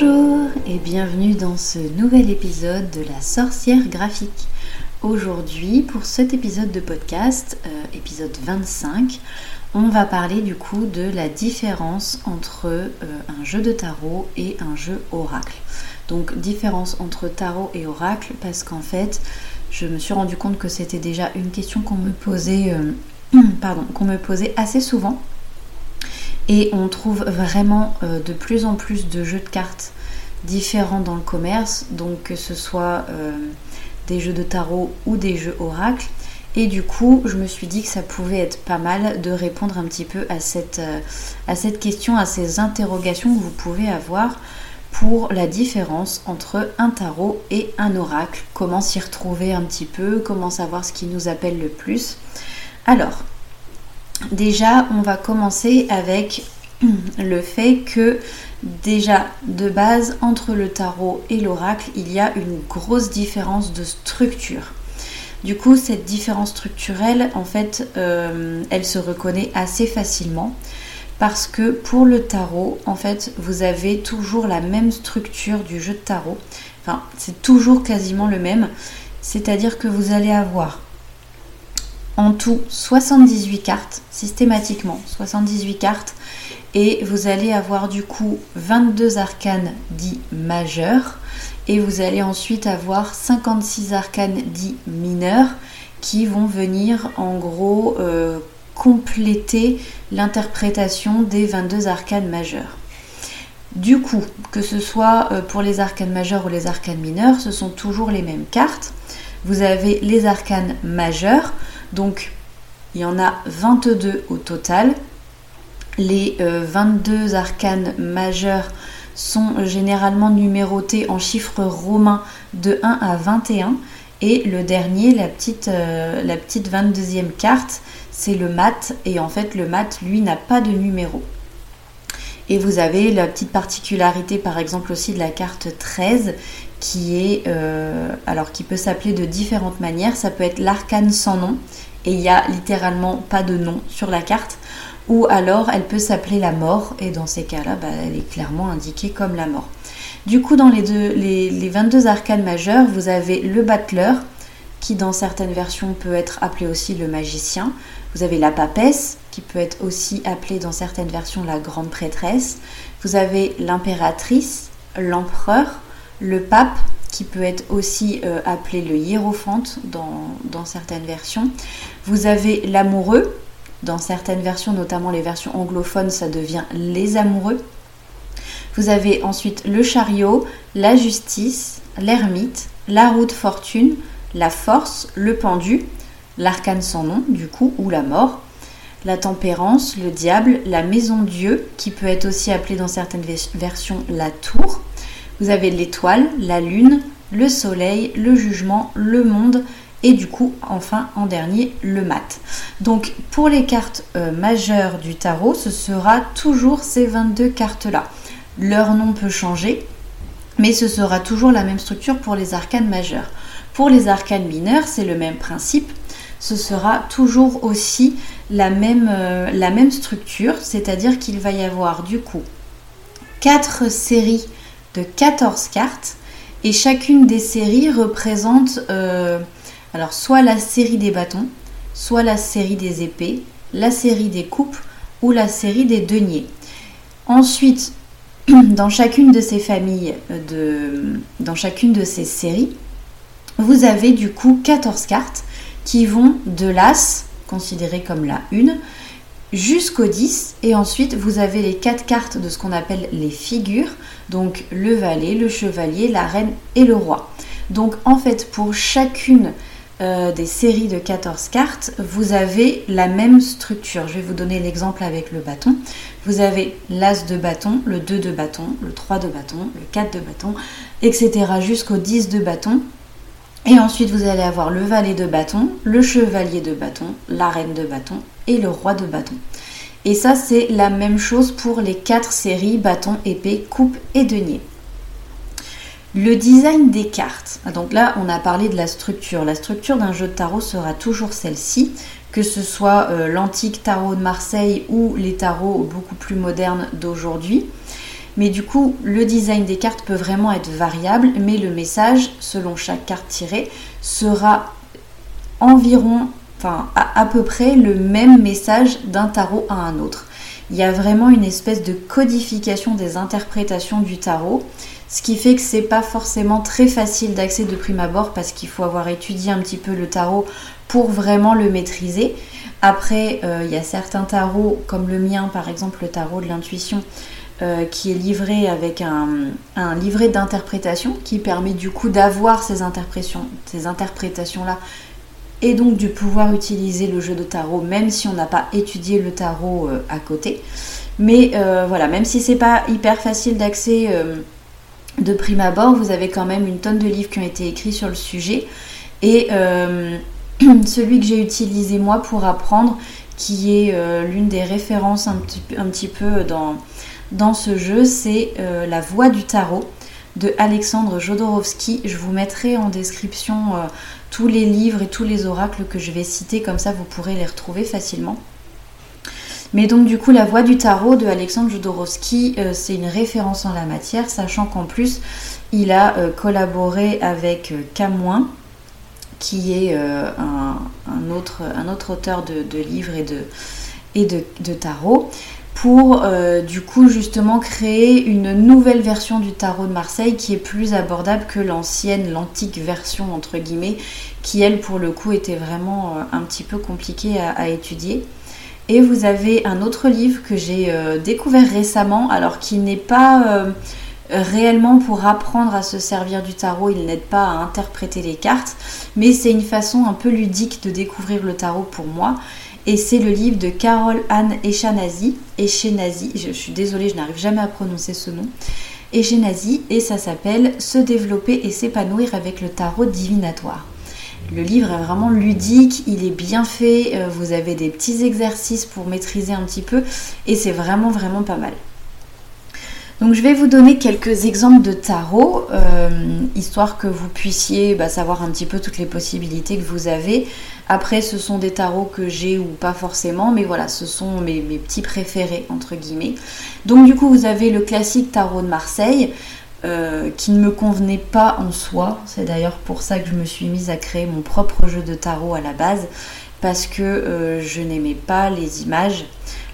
Bonjour et bienvenue dans ce nouvel épisode de la sorcière graphique. Aujourd'hui, pour cet épisode de podcast, euh, épisode 25, on va parler du coup de la différence entre euh, un jeu de tarot et un jeu oracle. Donc différence entre tarot et oracle parce qu'en fait, je me suis rendu compte que c'était déjà une question qu'on me posait, euh, pardon, qu'on me posait assez souvent et on trouve vraiment euh, de plus en plus de jeux de cartes différents dans le commerce, donc que ce soit euh, des jeux de tarot ou des jeux oracle. Et du coup, je me suis dit que ça pouvait être pas mal de répondre un petit peu à cette, euh, à cette question, à ces interrogations que vous pouvez avoir pour la différence entre un tarot et un oracle. Comment s'y retrouver un petit peu, comment savoir ce qui nous appelle le plus. Alors, Déjà, on va commencer avec le fait que déjà de base entre le tarot et l'oracle, il y a une grosse différence de structure. Du coup, cette différence structurelle, en fait, euh, elle se reconnaît assez facilement parce que pour le tarot, en fait, vous avez toujours la même structure du jeu de tarot. Enfin, c'est toujours quasiment le même. C'est-à-dire que vous allez avoir en tout 78 cartes, systématiquement 78 cartes, et vous allez avoir du coup 22 arcanes dits majeurs, et vous allez ensuite avoir 56 arcanes dits mineurs qui vont venir en gros euh, compléter l'interprétation des 22 arcanes majeurs. Du coup, que ce soit euh, pour les arcanes majeurs ou les arcanes mineurs, ce sont toujours les mêmes cartes. Vous avez les arcanes majeurs, donc il y en a 22 au total. Les 22 euh, arcanes majeurs sont généralement numérotés en chiffres romains de 1 à 21. Et le dernier, la petite, euh, la petite 22e carte, c'est le mat. Et en fait, le mat, lui, n'a pas de numéro. Et vous avez la petite particularité, par exemple, aussi de la carte 13, qui est, euh, alors qui peut s'appeler de différentes manières. Ça peut être l'arcane sans nom, et il n'y a littéralement pas de nom sur la carte. Ou alors elle peut s'appeler la mort, et dans ces cas-là, bah, elle est clairement indiquée comme la mort. Du coup, dans les, deux, les, 22 arcanes majeures, vous avez le battleur, qui dans certaines versions peut être appelé aussi le magicien. Vous avez la papesse, qui peut être aussi appelée dans certaines versions la grande prêtresse. Vous avez l'impératrice, l'empereur, le pape, qui peut être aussi euh, appelé le hiérophante dans, certaines versions. Vous avez l'amoureux, dans certaines versions, notamment les versions anglophones, ça devient les amoureux. Vous avez ensuite le chariot, la justice, l'ermite, la roue de fortune, la force, le pendu, l'arcane sans nom, du coup, ou la mort, la tempérance, le diable, la maison Dieu, qui peut être aussi appelée dans certaines versions la tour, vous avez l'étoile, la lune, le soleil, le jugement, le monde et du coup enfin en dernier le mat. Donc pour les cartes euh, majeures du tarot, ce sera toujours ces 22 cartes-là. Leur nom peut changer, mais ce sera toujours la même structure pour les arcanes majeures. Pour les arcanes mineures, c'est le même principe. Ce sera toujours aussi la même, euh, la même structure, c'est-à-dire qu'il va y avoir du coup 4 séries de 14 cartes et chacune des séries représente euh, alors soit la série des bâtons, soit la série des épées, la série des coupes ou la série des deniers. Ensuite, dans chacune de ces familles, de, dans chacune de ces séries, vous avez du coup 14 cartes qui vont de l'As, considéré comme la une, jusqu'au 10 et ensuite vous avez les quatre cartes de ce qu'on appelle les figures, donc le valet, le chevalier, la reine et le roi. Donc en fait pour chacune euh, des séries de 14 cartes, vous avez la même structure. Je vais vous donner l'exemple avec le bâton. Vous avez l'as de bâton, le 2 de bâton, le 3 de bâton, le 4 de bâton, etc. jusqu'au 10 de bâton. Et ensuite, vous allez avoir le valet de bâton, le chevalier de bâton, la reine de bâton et le roi de bâton. Et ça, c'est la même chose pour les quatre séries bâton, épée, coupe et denier. Le design des cartes. Ah, donc là, on a parlé de la structure. La structure d'un jeu de tarot sera toujours celle-ci, que ce soit euh, l'antique tarot de Marseille ou les tarots beaucoup plus modernes d'aujourd'hui. Mais du coup, le design des cartes peut vraiment être variable, mais le message, selon chaque carte tirée, sera environ, enfin à, peu près le même message d'un tarot à un autre. Il y a vraiment une espèce de codification des interprétations du tarot, ce qui fait que c'est pas forcément très facile d'accès de prime abord parce qu'il faut avoir étudié un petit peu le tarot pour vraiment le maîtriser. Après, euh, il y a certains tarots, comme le mien par exemple, le tarot de l'intuition, euh, qui est livré avec un, livret d'interprétation qui permet du coup d'avoir ces ces interprétations-là et donc de pouvoir utiliser le jeu de tarot même si on n'a pas étudié le tarot euh, à côté. Mais voilà, même si c'est pas hyper facile d'accès de prime abord, vous avez quand même une tonne de livres qui ont été écrits sur le sujet. Et celui que j'ai utilisé moi pour apprendre, qui est euh, l'une des références un petit, peu dans, dans ce jeu, c'est euh, La Voix du Tarot de Alexandre Jodorowsky. Je vous mettrai en description euh, tous les livres et tous les oracles que je vais citer, comme ça vous pourrez les retrouver facilement. Mais donc du coup la voix du tarot de Alexandre Jodorowsky, c'est une référence en la matière, sachant qu'en plus il a collaboré avec Camoin, qui est euh, un, autre, un autre auteur de, livres et de, et de, tarot, pour euh, du coup justement créer une nouvelle version du tarot de Marseille qui est plus abordable que l'ancienne, l'antique version entre guillemets, qui elle pour le coup était vraiment euh, un petit peu compliquée à, étudier. Et vous avez un autre livre que j'ai découvert récemment, alors qui n'est pas réellement pour apprendre à se servir du tarot, il n'aide pas à interpréter les cartes, mais c'est une façon un peu ludique de découvrir le tarot pour moi. Et c'est le livre de Carole Anne Echenazi, Echenazi, je, suis désolée, je n'arrive jamais à prononcer ce nom, Echenazi, et ça s'appelle Se développer et s'épanouir avec le tarot divinatoire. Le livre est vraiment ludique, il est bien fait, euh, vous avez des petits exercices pour maîtriser un petit peu, et c'est vraiment vraiment pas mal. Donc je vais vous donner quelques exemples de tarot, euh, histoire que vous puissiez bah, savoir un petit peu toutes les possibilités que vous avez. Après, ce sont des tarots que j'ai ou pas forcément, mais voilà, ce sont mes, petits préférés, entre guillemets. Donc du coup, vous avez le classique tarot de Marseille, euh, qui ne me convenait pas en soi. C'est d'ailleurs pour ça que je me suis mise à créer mon propre jeu de tarot à la base, parce que euh, je n'aimais pas les images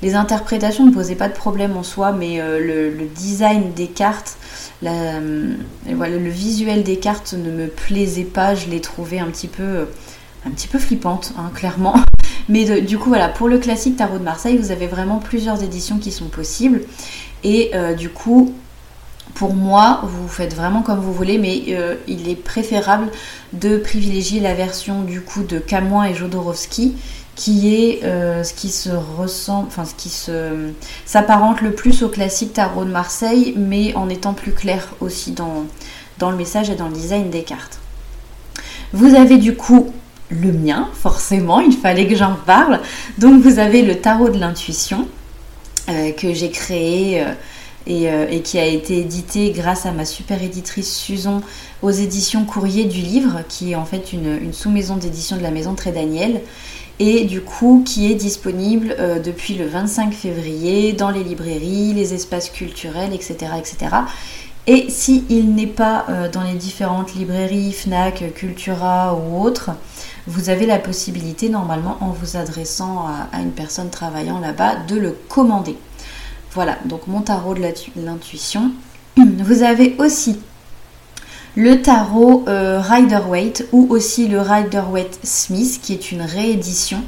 les interprétations ne posaient pas de problème en soi, mais euh, le, design des cartes, euh, le visuel des cartes ne me plaisait pas. Je l'ai trouvé un petit peu, un petit peu flippante, hein, clairement. Mais du coup, voilà, pour le classique Tarot de Marseille, vous avez vraiment plusieurs éditions qui sont possibles. Et du coup, pour moi, vous faites vraiment comme vous voulez, mais il est préférable de privilégier la version du coup de Camoin et Jodorowsky, qui est euh, ce qui se ressemble, enfin ce qui se s'apparente le plus au classique tarot de Marseille, mais en étant plus clair aussi dans, dans le message et dans le design des cartes. Vous avez du coup le mien, forcément, il fallait que j'en parle. Donc vous avez le tarot de l'intuition euh, que j'ai créé euh, et, qui a été édité grâce à ma super éditrice Susan aux éditions Courrier du Livre, qui est en fait une, une sous-maison d'édition de la maison Très Daniel et du coup qui est disponible euh, depuis le 25 février dans les librairies, les espaces culturels, etc. etc. Et s'il n'est pas euh, dans les différentes librairies, FNAC, Cultura ou autres, vous avez la possibilité normalement en vous adressant à, une personne travaillant là-bas de le commander. Voilà, donc mon tarot de l'intuition. Vous avez aussi le tarot euh, Rider-Waite ou aussi le Rider-Waite Smith qui est une réédition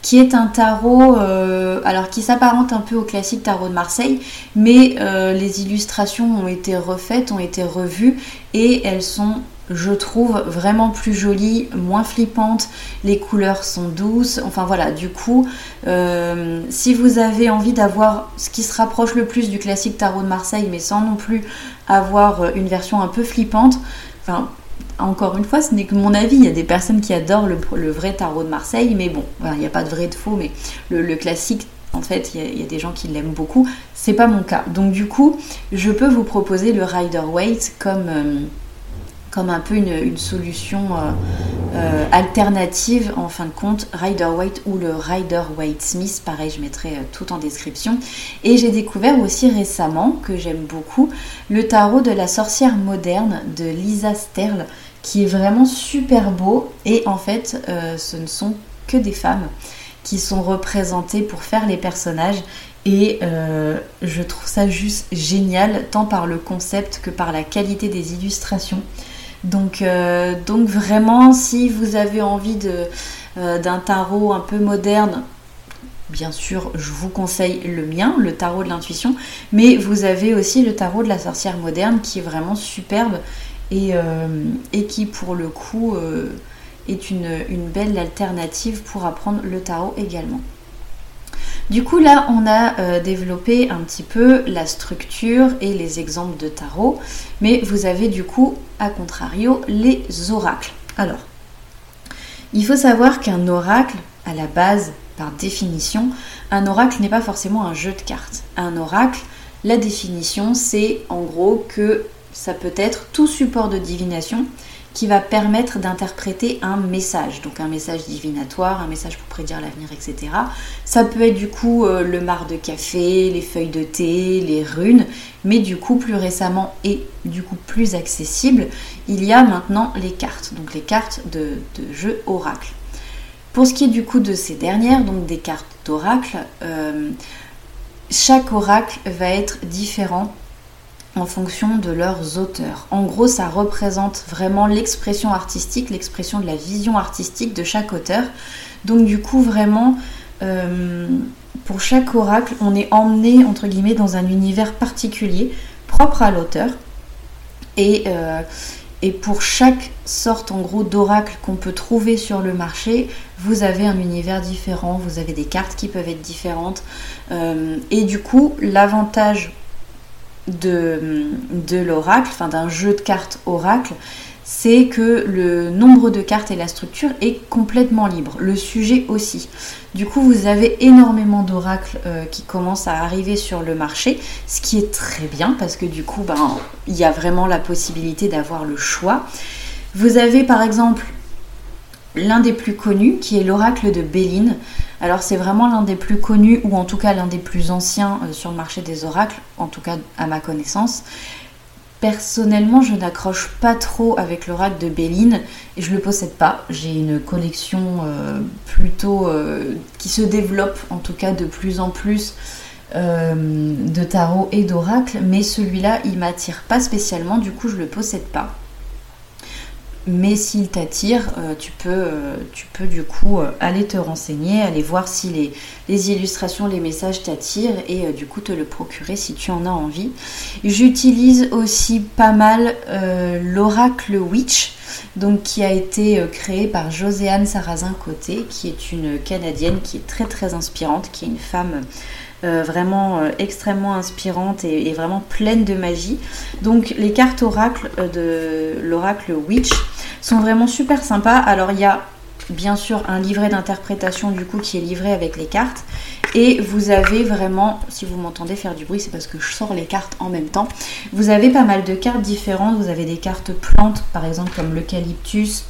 qui est un tarot euh, alors qui s'apparente un peu au classique tarot de Marseille mais euh, les illustrations ont été refaites, ont été revues et elles sont je trouve vraiment plus jolie, moins flippante, les couleurs sont douces, enfin voilà, du coup, euh, si vous avez envie d'avoir ce qui se rapproche le plus du classique tarot de Marseille, mais sans non plus avoir une version un peu flippante, enfin, encore une fois, ce n'est que mon avis, il y a des personnes qui adorent le, vrai tarot de Marseille, mais bon, il n'y a pas de vrai de faux, mais le, classique en fait, il y, a des gens qui l'aiment beaucoup. C'est pas mon cas. Donc du coup, je peux vous proposer le Rider Waite comme, euh, comme un peu une, solution alternative en fin de compte, Rider Waite ou le Rider Waite Smith, pareil je mettrai tout en description. Et j'ai découvert aussi récemment, que j'aime beaucoup, le tarot de la sorcière moderne de Lisa Sterle, qui est vraiment super beau et en fait ce ne sont que des femmes qui sont représentées pour faire les personnages et euh, je trouve ça juste génial, tant par le concept que par la qualité des illustrations. Donc, euh, donc vraiment, si vous avez envie euh, d'un tarot un peu moderne, bien sûr, je vous conseille le mien, le tarot de l'intuition, mais vous avez aussi le tarot de la sorcière moderne qui est vraiment superbe et, et qui pour le coup est une, une belle alternative pour apprendre le tarot également. Du coup, là, on a euh, développé un petit peu la structure et les exemples de tarot, mais vous avez du coup, à contrario, les oracles. Alors, il faut savoir qu'un oracle, à la base, par définition, un oracle n'est pas forcément un jeu de cartes. Un oracle, la définition, c'est en gros que ça peut être tout support de divination qui va permettre d'interpréter un message, donc un message divinatoire, un message pour prédire l'avenir, etc. Ça peut être du coup euh, le marc de café, les feuilles de thé, les runes, mais du coup plus récemment et du coup plus accessible, il y a maintenant les cartes, donc les cartes de, jeu oracle. Pour ce qui est du coup de ces dernières, donc des cartes d'oracle, euh, chaque oracle va être différent en fonction de leurs auteurs. En gros, ça représente vraiment l'expression artistique, l'expression de la vision artistique de chaque auteur. Donc du coup, vraiment, euh, pour chaque oracle, on est emmené, entre guillemets, dans un univers particulier, propre à l'auteur. Et, euh, et pour chaque sorte, en gros, d'oracle qu'on peut trouver sur le marché, vous avez un univers différent, vous avez des cartes qui peuvent être différentes. Euh, et du coup, l'avantage de, l'oracle, enfin d'un jeu de cartes oracle, c'est que le nombre de cartes et la structure est complètement libre, le sujet aussi. Du coup, vous avez énormément d'oracles euh, qui commencent à arriver sur le marché, ce qui est très bien parce que du coup, ben, il y a vraiment la possibilité d'avoir le choix. Vous avez par exemple l'un des plus connus qui est l'oracle de Béline. Alors c'est vraiment l'un des plus connus ou en tout cas l'un des plus anciens euh, sur le marché des oracles, en tout cas à ma connaissance. Personnellement, je n'accroche pas trop avec l'oracle de Béline et je le possède pas. J'ai une collection euh, plutôt euh, qui se développe en tout cas de plus en plus de tarot et d'oracle, mais celui-là il m'attire pas spécialement, du coup je le possède pas. Mais s'il t'attire, euh, tu, peux, euh, tu peux du coup euh, aller te renseigner, aller voir si les, illustrations, les messages t'attirent et du coup te le procurer si tu en as envie. J'utilise aussi pas mal l'oracle Witch, donc qui a été créé par Joséanne Sarrazin-Côté, qui est une Canadienne qui est très très inspirante, qui est une femme vraiment extrêmement inspirante et, vraiment pleine de magie. Donc les cartes oracle de l'oracle Witch sont vraiment super sympas. Alors il y a bien sûr un livret d'interprétation du coup qui est livré avec les cartes. Et vous avez vraiment si vous m'entendez faire du bruit c'est parce que je sors les cartes en même temps. Vous avez pas mal de cartes différentes. Vous avez des cartes plantes par exemple comme l'eucalyptus.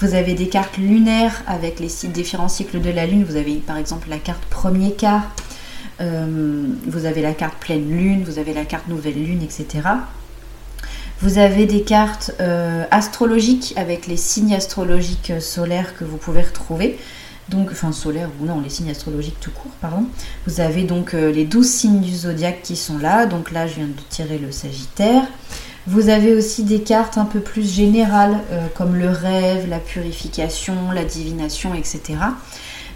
Vous avez des cartes lunaires avec les différents cycles de la lune. Vous avez par exemple la carte premier quart euh, vous avez la carte pleine lune vous avez la carte nouvelle lune etc vous avez des cartes euh, astrologiques avec les signes astrologiques euh, solaires que vous pouvez retrouver. Donc, enfin solaires ou non, les signes astrologiques tout court, pardon. Vous avez donc les 12 signes du zodiaque qui sont là. Donc là, je viens de tirer le Sagittaire. Vous avez aussi des cartes un peu plus générales comme le rêve, la purification, la divination, etc.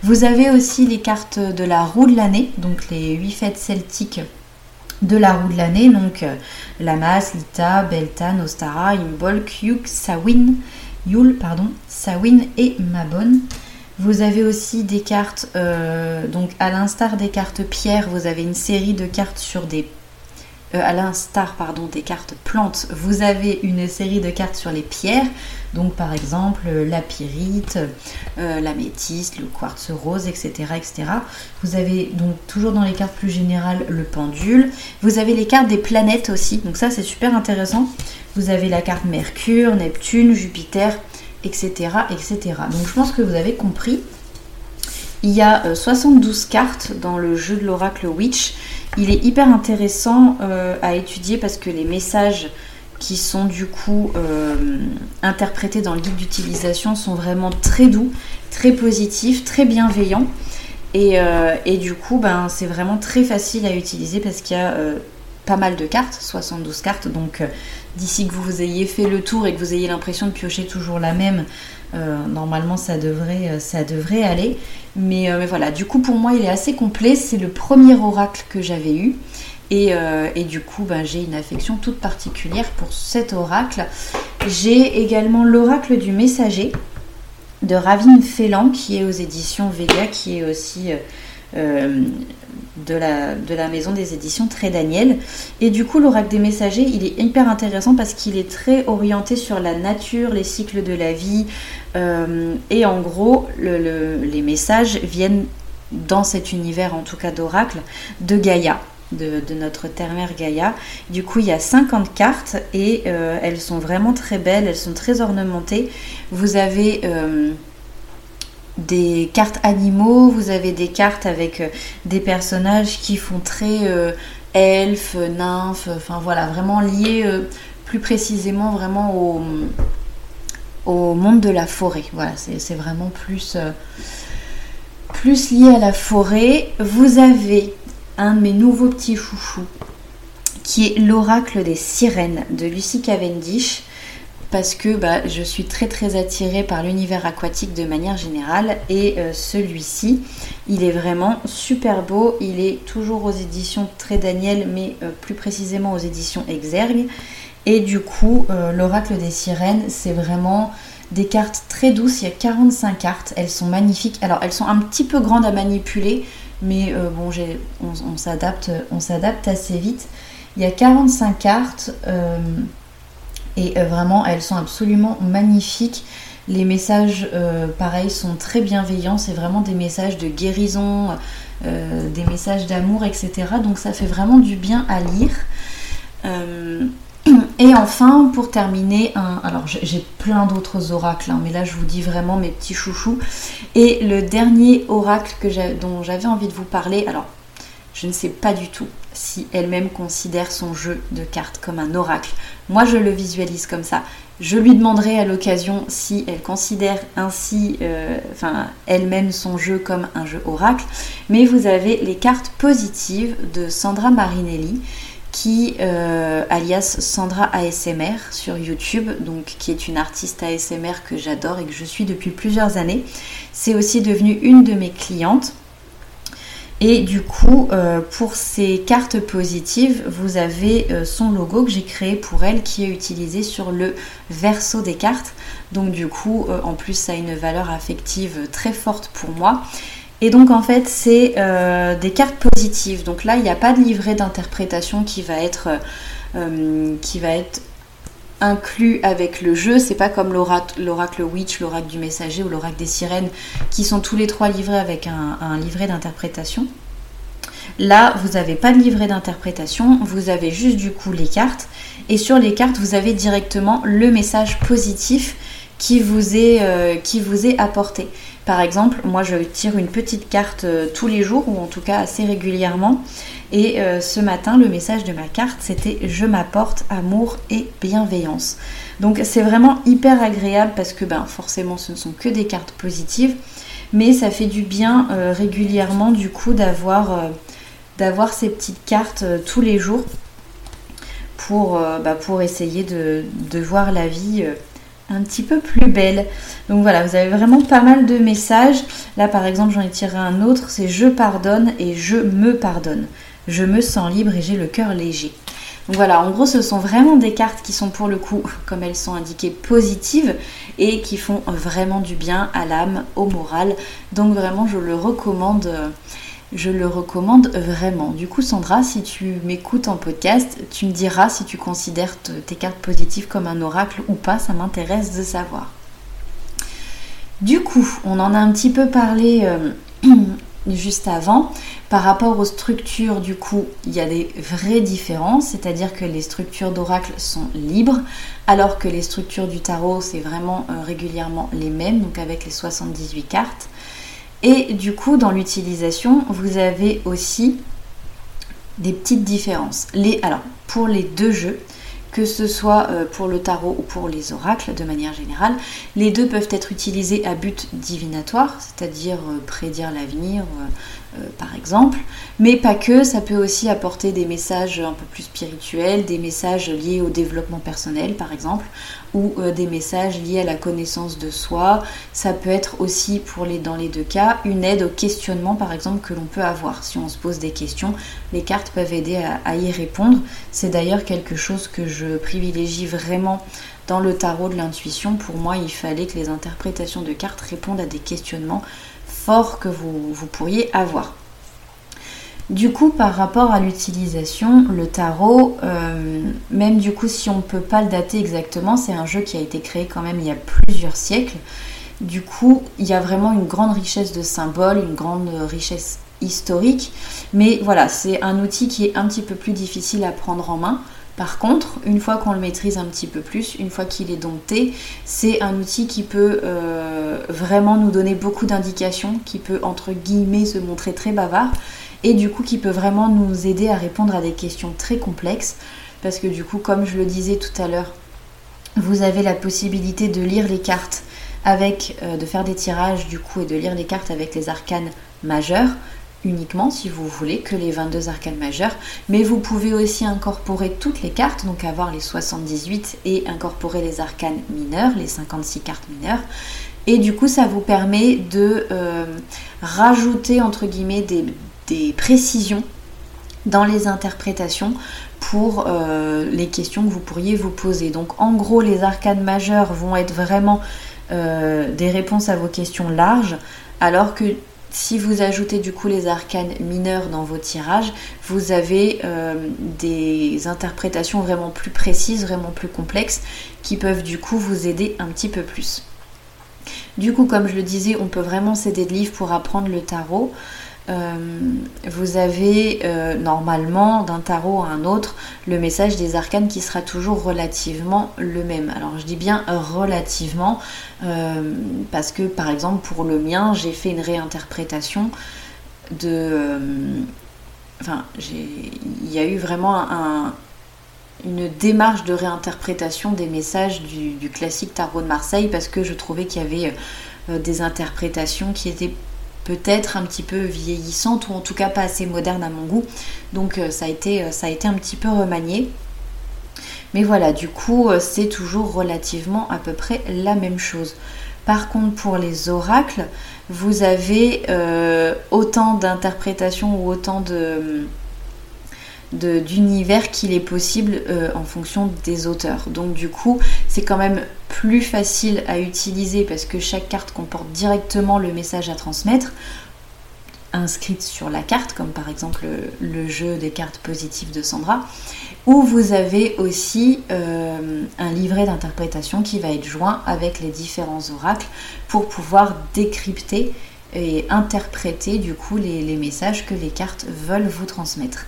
Vous avez aussi les cartes de la roue de l'année, donc les 8 fêtes celtiques de la roue de l'année, donc euh, Lamas, Lita, Beltan, Ostara, Imbolc, Yuk, Sawin, Yul, pardon, Sawin et Mabon. Vous avez aussi des cartes, euh, donc à l'instar des cartes pierres, vous avez une série de cartes sur des à l'instar pardon, des cartes plantes, vous avez une série de cartes sur les pierres. Donc par exemple la pyrite, la métisse, le quartz rose, etc., etc. Vous avez donc toujours dans les cartes plus générales le pendule. Vous avez les cartes des planètes aussi. Donc ça c'est super intéressant. Vous avez la carte Mercure, Neptune, Jupiter, etc., etc. Donc je pense que vous avez compris. Il y a 72 cartes dans le jeu de l'oracle Witch. Il est hyper intéressant euh, à étudier parce que les messages qui sont du coup euh, interprétés dans le guide d'utilisation sont vraiment très doux, très positifs, très bienveillants. Et, euh, du coup, ben, c'est vraiment très facile à utiliser parce qu'il y a pas mal de cartes, 72 cartes. Donc d'ici que vous ayez fait le tour et que vous ayez l'impression de piocher toujours la même, normalement ça devrait, ça devrait aller. Mais, mais, voilà, du coup pour moi il est assez complet. C'est le premier oracle que j'avais eu. Euh, et, du coup, ben, j'ai une affection toute particulière pour cet oracle. J'ai également l'oracle du messager de Ravine Félan qui est aux éditions Vega, qui est aussi euh, euh, de, la, maison des éditions Très Daniel. Et du coup, l'oracle des messagers, il est hyper intéressant parce qu'il est très orienté sur la nature, les cycles de la vie. et en gros, les messages viennent dans cet univers, en tout cas d'oracle, de Gaïa de, notre terre-mère Gaïa. Du coup, il y a 50 cartes et euh, elles sont vraiment très belles, elles sont très ornementées. Vous avez euh, des cartes animaux, vous avez des cartes avec euh, des personnages qui font très elfes, nymphes, enfin voilà, vraiment liés plus précisément vraiment au, au monde de la forêt. Voilà, c'est vraiment plus plus lié à la forêt. Vous avez un de mes nouveaux petits chouchous, qui est l'oracle des sirènes de Lucy Cavendish, parce que bah, je suis très très attirée par l'univers aquatique de manière générale, et euh, celui-ci, il est vraiment super beau, il est toujours aux éditions Très Daniel, mais euh, plus précisément aux éditions Exergue, et du coup, euh, l'oracle des sirènes, c'est vraiment des cartes très douces, il y a 45 cartes, elles sont magnifiques, alors elles sont un petit peu grandes à manipuler, mais bon, on, s'adapte, on s'adapte assez vite. Il y a 45 cartes et euh, vraiment elles sont absolument magnifiques. Les messages, pareil, sont très bienveillants. C'est vraiment des messages de guérison, des messages d'amour, etc. Donc ça fait vraiment du bien à lire. Et enfin, pour terminer, alors j'ai plein d'autres oracles, hein, mais là je vous dis vraiment mes petits chouchous. Et le dernier oracle dont j'avais envie de vous parler, alors je ne sais pas du tout si elle-même considère son jeu de cartes comme un oracle. Moi je le visualise comme ça. Je lui demanderai à l'occasion si elle considère ainsi, euh, enfin elle-même son jeu comme un jeu oracle. Mais vous avez les cartes positives de Sandra Marinelli qui, euh, alias Sandra ASMR sur YouTube, donc qui est une artiste ASMR que j'adore et que je suis depuis plusieurs années. C'est aussi devenu une de mes clientes. Et du coup, euh, pour ces cartes positives, vous avez euh, son logo que j'ai créé pour elle qui est utilisé sur le verso des cartes. Donc du coup, en plus, ça a une valeur affective très forte pour moi. Et donc en fait c'est euh, des cartes positives. Donc là il n'y a pas de livret d'interprétation qui va être euh, qui va être inclus avec le jeu. C'est pas comme l'oracle Witch, l'oracle du messager ou l'oracle des sirènes qui sont tous les trois livrés avec un, livret d'interprétation. Là, vous n'avez pas de livret d'interprétation, vous avez juste du coup les cartes. Et sur les cartes, vous avez directement le message positif qui vous est, euh, apporté. Par exemple, moi je tire une petite carte euh, tous les jours ou en tout cas assez régulièrement. Et euh, ce matin, le message de ma carte, c'était Je m'apporte amour et bienveillance. Donc c'est vraiment hyper agréable parce que ben, forcément ce ne sont que des cartes positives. Mais ça fait du bien euh, régulièrement du coup d'avoir d'avoir ces petites cartes tous les jours pour, bah, pour essayer de, de, voir la vie un petit peu plus belle. Donc voilà, vous avez vraiment pas mal de messages. Là par exemple, j'en ai tiré un autre, c'est je pardonne et je me pardonne. Je me sens libre et j'ai le cœur léger. Donc voilà, en gros, ce sont vraiment des cartes qui sont pour le coup, comme elles sont indiquées, positives et qui font vraiment du bien à l'âme, au moral. Donc vraiment, je le recommande. je le recommande vraiment. Du coup, Sandra, si tu m'écoutes en podcast, tu me diras si tu considères tes cartes positives comme un oracle ou pas, ça m'intéresse de savoir. Du coup, on en a un petit peu parlé euh, juste avant. Par rapport aux structures, du coup, il y a des vraies différences, c'est-à-dire que les structures d'oracle sont libres, alors que les structures du tarot, c'est vraiment euh, régulièrement les mêmes, donc avec les 78 cartes. Et du coup, dans l'utilisation, vous avez aussi des petites différences. Les, alors, pour les deux jeux, que ce soit euh, pour le tarot ou pour les oracles de manière générale. Les deux peuvent être utilisés à but divinatoire, c'est-à-dire euh, prédire l'avenir, euh, par exemple, mais pas que, ça peut aussi apporter des messages un peu plus spirituels, des messages liés au développement personnel, par exemple, ou des messages liés à la connaissance de soi. Ça peut être aussi, pour les, dans les deux cas, une aide au questionnement, par exemple, que l'on peut avoir. Si on se pose des questions, les cartes peuvent aider à y répondre. C'est d'ailleurs quelque chose que je privilégie vraiment dans le tarot de l'intuition. Pour moi, il fallait que les interprétations de cartes répondent à des questionnements que vous, pourriez avoir. Du coup, par rapport à l'utilisation, le tarot, euh, même du coup, si on ne peut pas le dater exactement, c'est un jeu qui a été créé quand même il y a plusieurs siècles. Du coup, il y a vraiment une grande richesse de symboles, une grande richesse historique. Mais voilà, c'est un outil qui est un petit peu plus difficile à prendre en main. Par contre, une fois qu'on le maîtrise un petit peu plus, une fois qu'il est dompté, c'est un outil qui peut euh, vraiment nous donner beaucoup d'indications, qui peut entre guillemets se montrer très bavard et du coup qui peut vraiment nous aider à répondre à des questions très complexes parce que du coup, comme je le disais tout à l'heure, vous avez la possibilité de lire les cartes avec, euh, de faire des tirages du coup et de lire les cartes avec les arcanes majeurs uniquement si vous voulez que les 22 arcanes majeures, mais vous pouvez aussi incorporer toutes les cartes, donc avoir les 78 et incorporer les arcanes mineurs, les 56 cartes mineures. Et du coup, ça vous permet de euh, rajouter entre guillemets des, précisions dans les interprétations pour euh, les questions que vous pourriez vous poser. Donc en gros, les arcanes majeures vont être vraiment euh, des réponses à vos questions larges, alors que si vous ajoutez du coup les arcanes mineurs dans vos tirages, vous avez euh, des interprétations vraiment plus précises, vraiment plus complexes, qui peuvent du coup vous aider un petit peu plus. Du coup, comme je le disais, on peut vraiment s'aider de livres pour apprendre le tarot. Euh, vous avez euh, normalement d'un tarot à un autre le message des arcanes qui sera toujours relativement le même. Alors je dis bien relativement euh, parce que par exemple pour le mien j'ai fait une réinterprétation de... enfin il y a eu vraiment une démarche de réinterprétation des messages du, classique tarot de Marseille parce que je trouvais qu'il y avait des interprétations qui étaient peut-être un petit peu vieillissante ou en tout cas pas assez moderne à mon goût. Donc euh, ça, a été, euh, ça a été un petit peu remanié. Mais voilà, du coup, euh, c'est toujours relativement à peu près la même chose. Par contre, pour les oracles, vous avez autant d'interprétations ou autant de d'univers qu'il est possible en fonction des auteurs. Donc du coup, c'est quand même plus facile à utiliser parce que chaque carte comporte directement le message à transmettre inscrite sur la carte, comme par exemple le, jeu des cartes positives de Sandra, où vous avez aussi euh, un livret d'interprétation qui va être joint avec les différents oracles pour pouvoir décrypter et interpréter du coup les messages que les cartes veulent vous transmettre.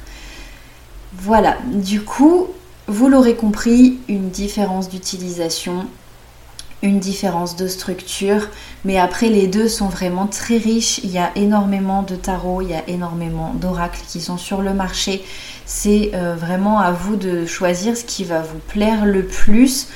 Voilà, du coup, vous l'aurez compris, une différence d'utilisation une différence de structure, mais après les deux sont vraiment très riches. Il y a énormément de tarots, il y a énormément d'oracles qui sont sur le marché. C'est euh, vraiment à vous de choisir ce qui va vous plaire le plus.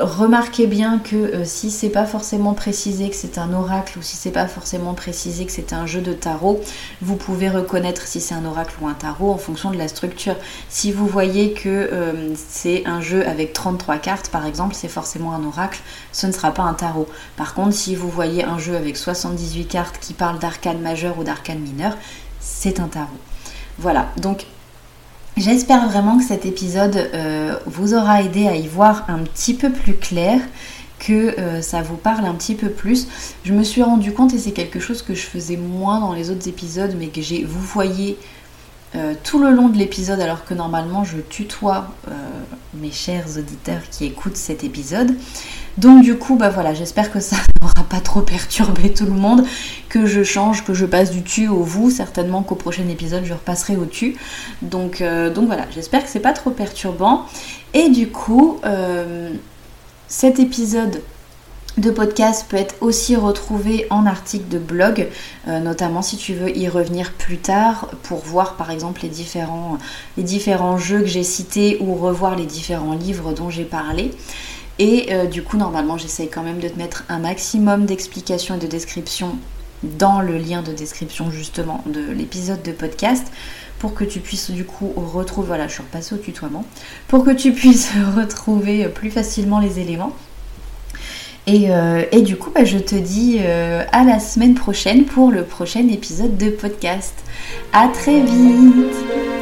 Remarquez bien que euh, si c'est pas forcément précisé que c'est un oracle ou si c'est pas forcément précisé que c'est un jeu de tarot, vous pouvez reconnaître si c'est un oracle ou un tarot en fonction de la structure. Si vous voyez que euh, c'est un jeu avec 33 cartes par exemple, c'est forcément un oracle, ce ne sera pas un tarot. Par contre, si vous voyez un jeu avec 78 cartes qui parle d'arcane majeur ou d'arcane mineur, c'est un tarot. Voilà, donc J'espère vraiment que cet épisode euh, vous aura aidé à y voir un petit peu plus clair, que euh, ça vous parle un petit peu plus. Je me suis rendu compte, et c'est quelque chose que je faisais moins dans les autres épisodes, mais que j'ai vous voyez euh, tout le long de l'épisode, alors que normalement je tutoie euh, mes chers auditeurs qui écoutent cet épisode. Donc du coup, bah voilà, j'espère que ça n'aura pas trop perturbé tout le monde, que je change, que je passe du tu au vous. Certainement qu'au prochain épisode, je repasserai au tu. Donc, euh, donc voilà, j'espère que c'est pas trop perturbant. Et du coup, cet épisode de podcast peut être aussi retrouvé en article de blog, euh, notamment si tu veux y revenir plus tard pour voir par exemple les différents, jeux que j'ai cités ou revoir les différents livres dont j'ai parlé. Et euh, du coup, normalement, j'essaye quand même de te mettre un maximum d'explications et de descriptions dans le lien de description justement de l'épisode de podcast pour que tu puisses du coup retrouver, voilà, je suis repassée au tutoiement, pour que tu puisses retrouver plus facilement les éléments. Euh, et, du coup, bah, je te dis euh, à la semaine prochaine pour le prochain épisode de podcast. À très vite